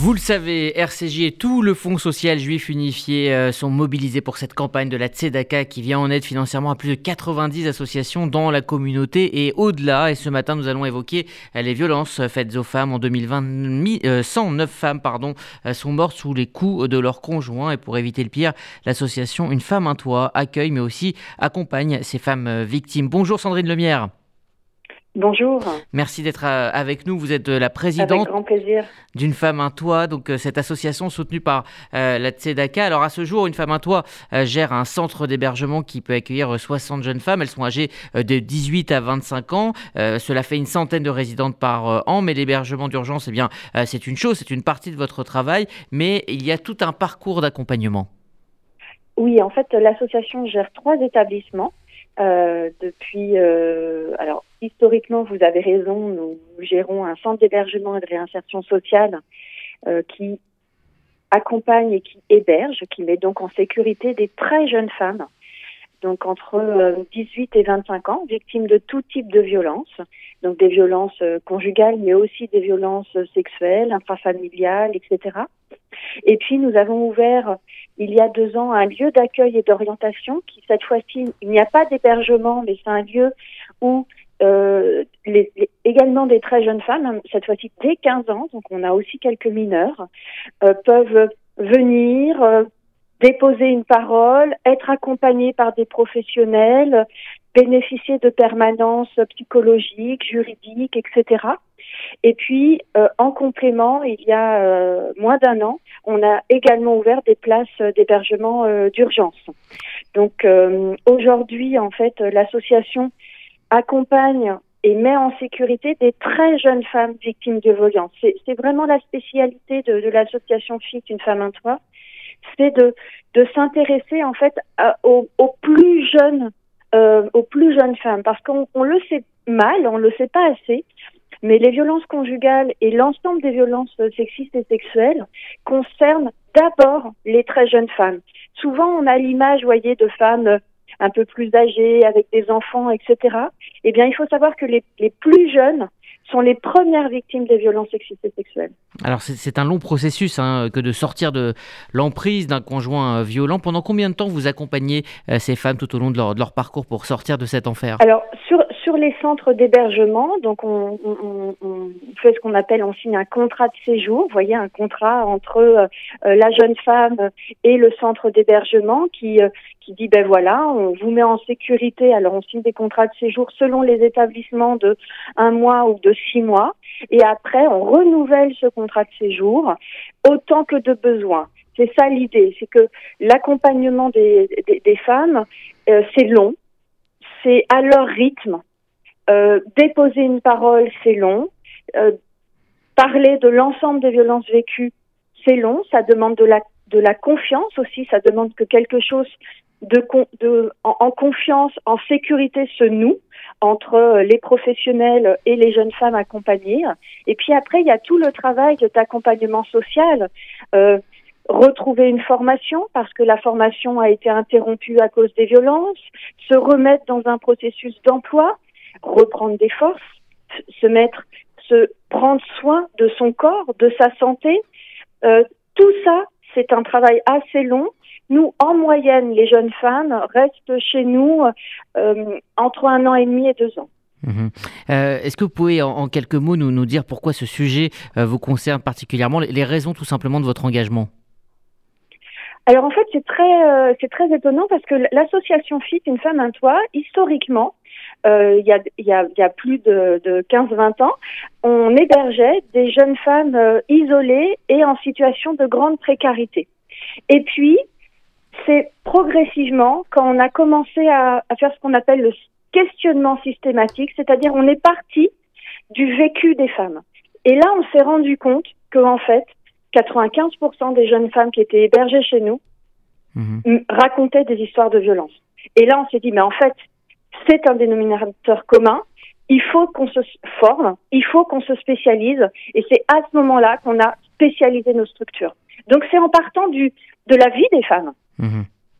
Vous le savez, RCJ et tout le Fonds social juif unifié euh, sont mobilisés pour cette campagne de la Tzedaka qui vient en aide financièrement à plus de 90 associations dans la communauté et au-delà. Et ce matin, nous allons évoquer euh, les violences faites aux femmes. En 2020, 109 euh, femmes sont mortes sous les coups de leurs conjoints. Et pour éviter le pire, l'association Une femme, un toit accueille mais aussi accompagne ces femmes victimes. Bonjour Sandrine Lemierre. Bonjour. Merci d'être euh, avec nous. Vous êtes euh, la présidente d'une femme un toit, donc euh, cette association soutenue par la Tzedaka. Alors à ce jour, une femme un toit gère un centre d'hébergement qui peut accueillir 60 jeunes femmes. Elles sont âgées de 18 à 25 ans. cela fait une centaine de résidentes par an, mais l'hébergement d'urgence, eh bien, c'est une chose, c'est une partie de votre travail, mais il y a tout un parcours d'accompagnement. Oui, en fait, l'association gère trois établissements. depuis, historiquement, vous avez raison, nous gérons un centre d'hébergement et de réinsertion sociale euh, qui accompagne et qui héberge, qui met donc en sécurité des très jeunes femmes, donc entre 18 euh, et 25 ans, victimes de tout type de violences, donc des violences euh, conjugales, mais aussi des violences sexuelles, intrafamiliales, etc. Et puis nous avons ouvert il y a deux ans un lieu d'accueil et d'orientation qui cette fois-ci, il n'y a pas d'hébergement, mais c'est un lieu où euh, les, également des très jeunes femmes, hein, cette fois-ci dès 15 ans, donc on a aussi quelques mineurs, euh, peuvent venir euh, déposer une parole, être accompagnés par des professionnels, bénéficier de permanences psychologiques, juridiques, etc. Et puis, euh, en complément, il y a moins d'un an, on a également ouvert des places d'hébergement d'urgence. Donc, aujourd'hui, en fait, l'association accompagne et met en sécurité des très jeunes femmes victimes de violence. C'est vraiment la spécialité de, l'association FIC, une femme un toit, c'est de, s'intéresser en fait aux, plus jeunes, euh, aux plus jeunes femmes, parce qu'on on le sait mal, on le sait pas assez, mais les violences conjugales et l'ensemble des violences sexistes et sexuelles concernent d'abord les très jeunes femmes. Souvent, on a l'image, voyez, de femmes un peu plus âgés, avec des enfants, etc. Eh bien, il faut savoir que les, les plus jeunes sont les premières victimes des violences sexistes et sexuelles. Alors c'est un long processus hein, que de sortir de l'emprise d'un conjoint euh, violent. Pendant combien de temps vous accompagnez euh, ces femmes tout au long de leur, de leur, parcours pour sortir de cet enfer? Alors sur, sur les centres d'hébergement, donc on, fait ce qu'on appelle, on signe un contrat de séjour, vous voyez, un contrat entre euh, la jeune femme et le centre d'hébergement qui, qui dit, ben voilà, on vous met en sécurité. Alors on signe des contrats de séjour selon les établissements de un mois ou de six mois. Et après, on renouvelle ce contrat de séjour autant que de besoin. C'est ça l'idée, c'est que l'accompagnement des, femmes, euh, c'est long, c'est à leur rythme. Euh, déposer une parole, c'est long. Euh, parler de l'ensemble des violences vécues, c'est long. Ça demande de la, de la confiance aussi. Ça demande que quelque chose de, de en, confiance, en sécurité se noue entre euh, les professionnels et les jeunes femmes accompagnées. Et puis après, il y a tout le travail d'accompagnement social. Euh, retrouver une formation parce que la formation a été interrompue à cause des violences, se remettre dans un processus d'emploi, reprendre des forces, se mettre, se prendre soin de son corps, de sa santé. Euh, tout ça, c'est un travail assez long nous, en moyenne, les jeunes femmes restent chez nous euh, entre un an et demi et deux ans. Mhm. Euh, est-ce que vous pouvez en, quelques mots nous, nous, dire pourquoi ce sujet vous concerne particulièrement, les, raisons tout simplement de votre engagement? Alors en fait c'est très c'est très étonnant parce que l'association FIT Une femme un toit historiquement il y, a, y, a, y, a, plus de, de 15-20 ans, on hébergeait des jeunes femmes isolées et en situation de grande précarité. Et puis, c'est progressivement, quand on a commencé à, faire ce qu'on appelle le questionnement systématique, c'est-à-dire on est parti du vécu des femmes. Et là, on s'est rendu compte que en fait, 95% des jeunes femmes qui étaient hébergées chez nous mhm. racontaient des histoires de violence. Et là, on s'est dit, mais en fait, c'est un dénominateur commun. Il faut qu'on se forme, il faut qu'on se spécialise, et c'est à ce moment-là qu'on a spécialisé nos structures. Donc c'est en partant du de la vie des femmes Mhm.